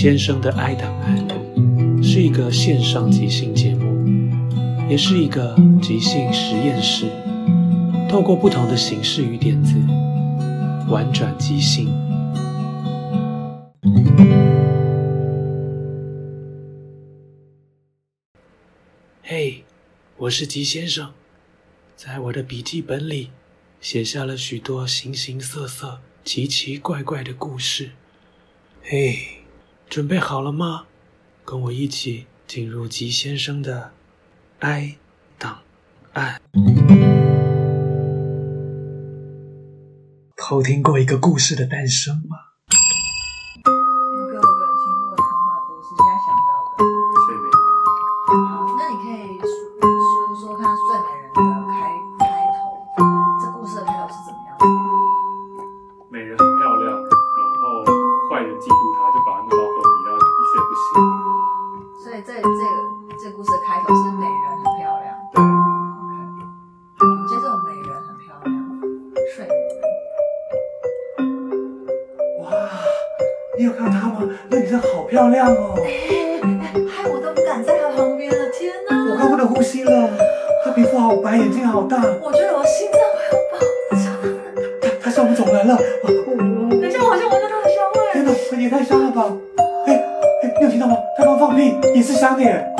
先生的 I 档案是一个线上即兴节目，也是一个即兴实验室，透过不同的形式与点子，玩转即兴。嘿，我是吉先生，在我的笔记本里写下了许多形形色色、奇奇怪怪的故事。嘿。准备好了吗？跟我一起进入吉先生的爱档案。偷听过一个故事的诞生吗？了。她皮肤好白，眼睛好大。我觉得我心脏快要爆炸了。她她向我们走来了。等一下，我好像闻到她的香味。天哪，也太香了吧！哎哎，你有听到吗？她刚放屁，也是香点。啊，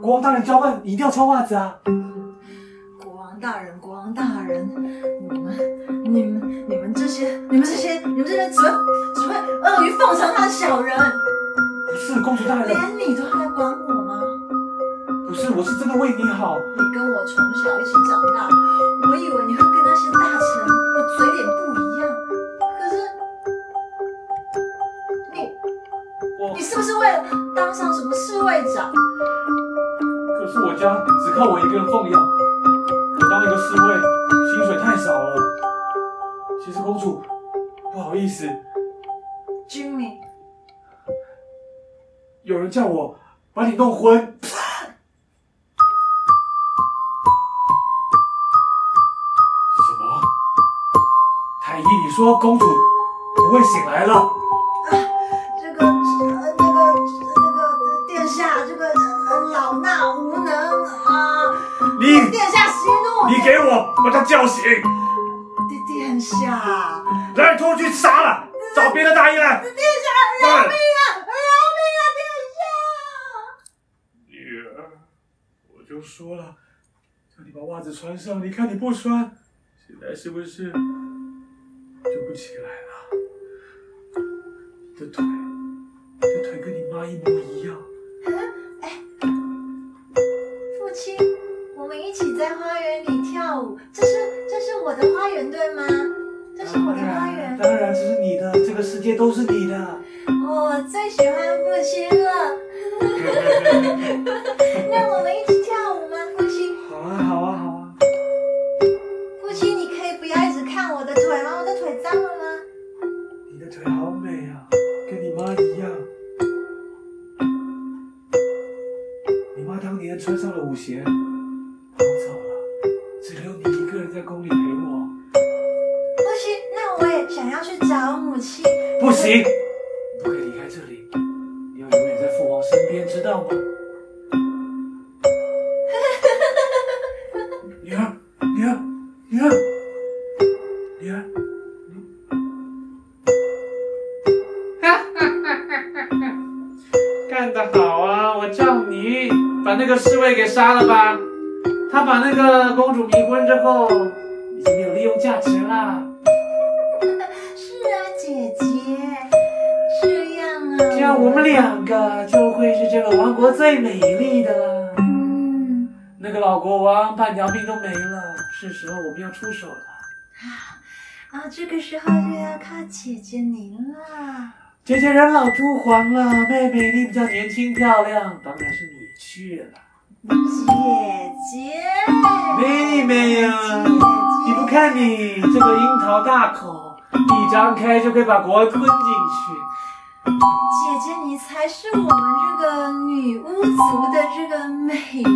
国王大人交办，你一定要穿袜子啊。国王大人，国王大人，你们、你们、你们这些、你们这些、你们这些只会只会阿谀奉承他的小人。不是公主大人，连你都还管我吗？不是，我是真的为你好。你跟我从小一起长大，我以为你会跟那些大臣的嘴脸不一样。可是你，我你是不是为了当上什么侍卫长？可是我家只靠我一个人奉养，我当一个侍卫，薪水太少了。其实公主，不好意思，Jimmy，有人叫我把你弄昏。什么？太医，你说公主不会醒来了？你给我把他叫醒，殿殿下，来拖去杀了，找别的大医来。殿下饶命啊，饶命啊，殿下！女儿，我就说了，叫你把袜子穿上，你看你不穿，现在是不是就不起来了？你的腿，你的腿跟你妈一模一样。哎父亲，我们一起在花园里跳舞，这是这是我的花园对吗？这是我的花园，当然这是你的，这个世界都是你的。我最喜欢父亲了。让我们一母亲。不行，不可以离开这里，你要永远在父王身边，知道吗？女儿，女儿，女儿，女儿，干得好啊！我叫你把那个侍卫给杀了吧。他把那个公主迷昏之后，已经没有利用价值了。样啊。这样我们两个就会是这个王国最美丽的了。嗯那个老国王半条命都没了，是时候我们要出手了。啊啊，这个时候就要靠姐姐您了。姐姐人老珠黄了，妹妹你比较年轻漂亮，当然是你去了。姐姐，妹妹呀、你不看你这个樱桃大口，一张开就可以把国王吞进去。姐姐，你才是我们这个女巫族的这个美人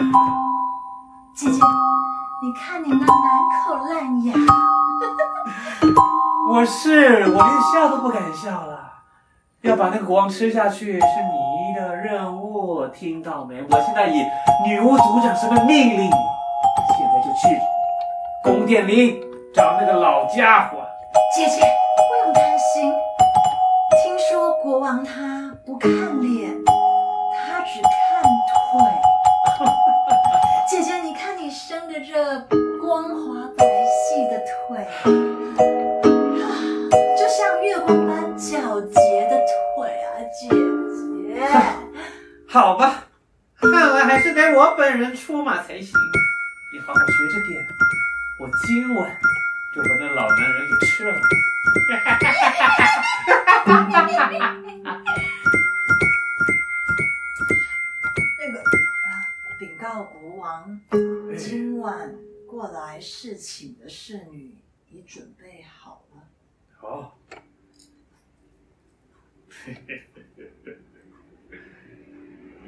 啊！姐姐，你看你那满口烂牙，我是，我连笑都不敢笑了。要把那个国王吃下去是你的任务，听到没？我现在以女巫族长身份命令你，现在就去宫殿里找那个老家伙。姐姐不用担心。国王他不看脸，他只看腿。姐姐，你看你生的这光滑白皙的腿，啊，就像月光般皎洁的腿啊，姐姐。好吧，看来还是得我本人出马才行。你好好学着点，我今晚就把那老男人给吃了。告国王，今晚过来侍寝的侍女已准备好了。好。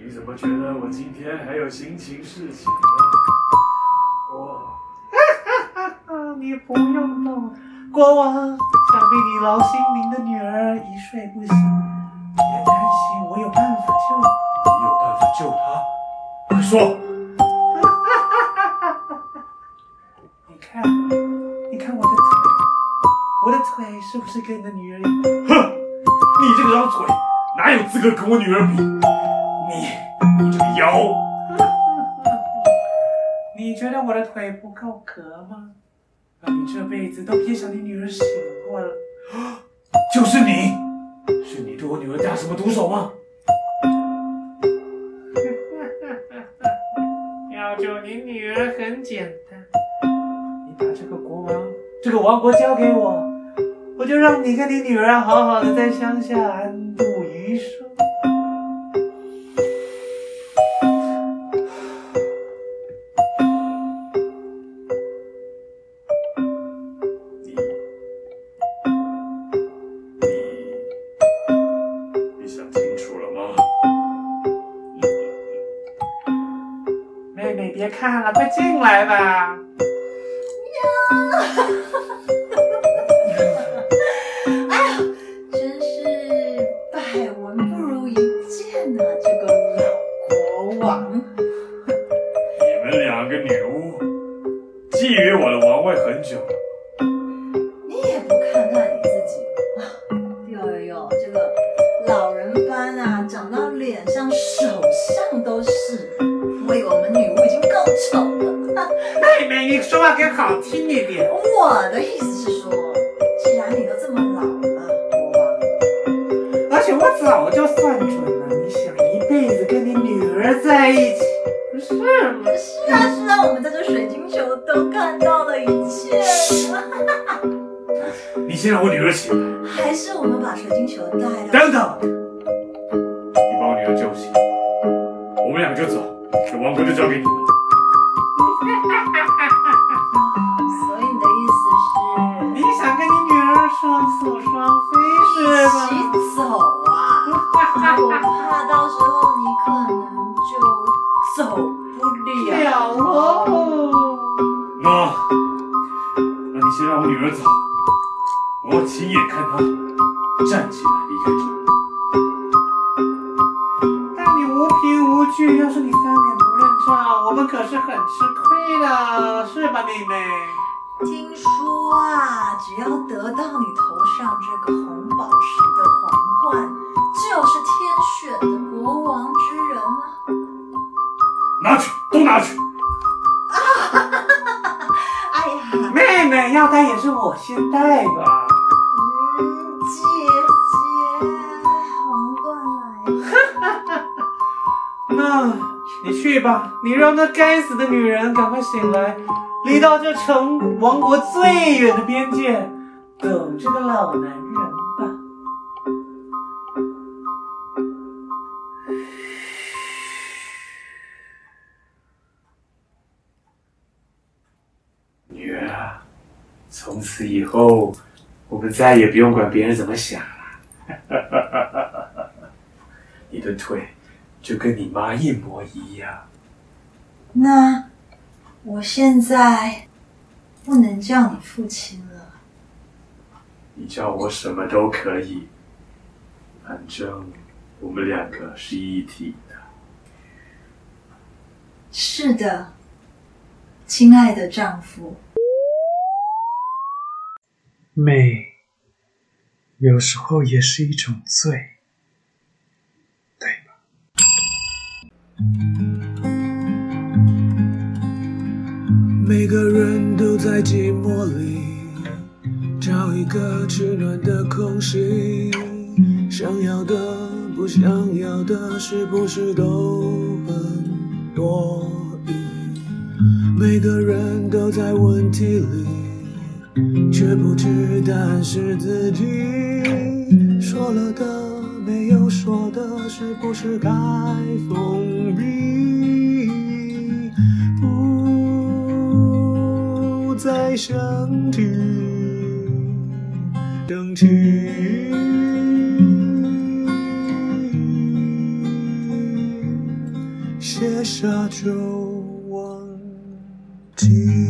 你怎么觉得我今天还有心情侍寝呢？我，你不用弄，国王，想必你劳心您的女儿一睡不醒，别担心，我有办法救你。你有办法救她？快说！你看，你看我的腿，我的腿是不是跟你的女儿一样？哼，你这张腿哪有资格跟我女儿比？你，你这个妖！你觉得我的腿不够格吗？那你这辈子都别想你女儿醒过了。就是你，是你对我女儿下什么毒手吗？而很简单，你把这个国王、这个王国交给我，我就让你跟你女儿好好的在乡下安度余生。拜拜啊！喵。我早就算准了，你想一辈子跟你女儿在一起，不是吗？是啊，是啊，我们在这水晶球都看到了一切。你先让我女儿起来，还是我们把水晶球带到？等等，你把我女儿救醒，我们两个就走，这王国就交给你了。双宿双飞是吧？一起走怕到时候你可能就走不了了。那，那你先让我女儿走，我要亲眼看她站起来离开这儿。但你无凭无据，要是你翻脸不认账，我们可是很吃亏的，是吧，妹妹？听说啊，只要得到你头上这个红宝石的皇拿去，都拿去！啊哈哈哈哈！哎呀，妹妹要带也是我先带吧。嗯，姐姐，皇冠来了。哈哈哈！那你去吧，你让那该死的女人赶快醒来。离到这城王国最远的边界，等这个老男人从此以后，我们再也不用管别人怎么想了。你的腿就跟你妈一模一样。那。我现在不能叫你父亲了。你叫我什么都可以，反正我们两个是一体的。是的，亲爱的丈夫。美，有时候也是一种罪，对吧？每个人都在寂寞里找一个取暖的空隙，想要的不想要的，是不是都很多余？每个人都在问题里，却不知答案是自己说了的，没有说的，是不是该封闭？再相聚，等起，写下就忘记。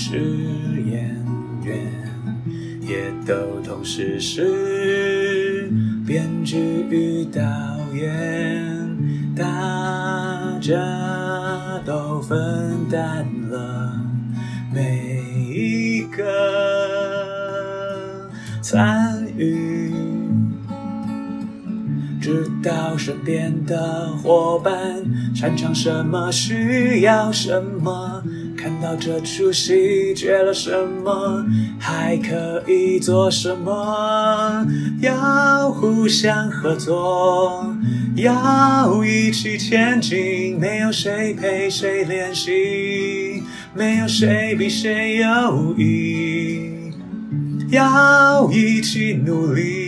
是演员，也都同时是编剧与导演，大家都分担了每一个参与，知道身边的伙伴擅长什么，需要什么。看到这出戏缺了什么，还可以做什么？要互相合作，要一起前进。没有谁陪谁练习，没有谁比谁优异。要一起努力，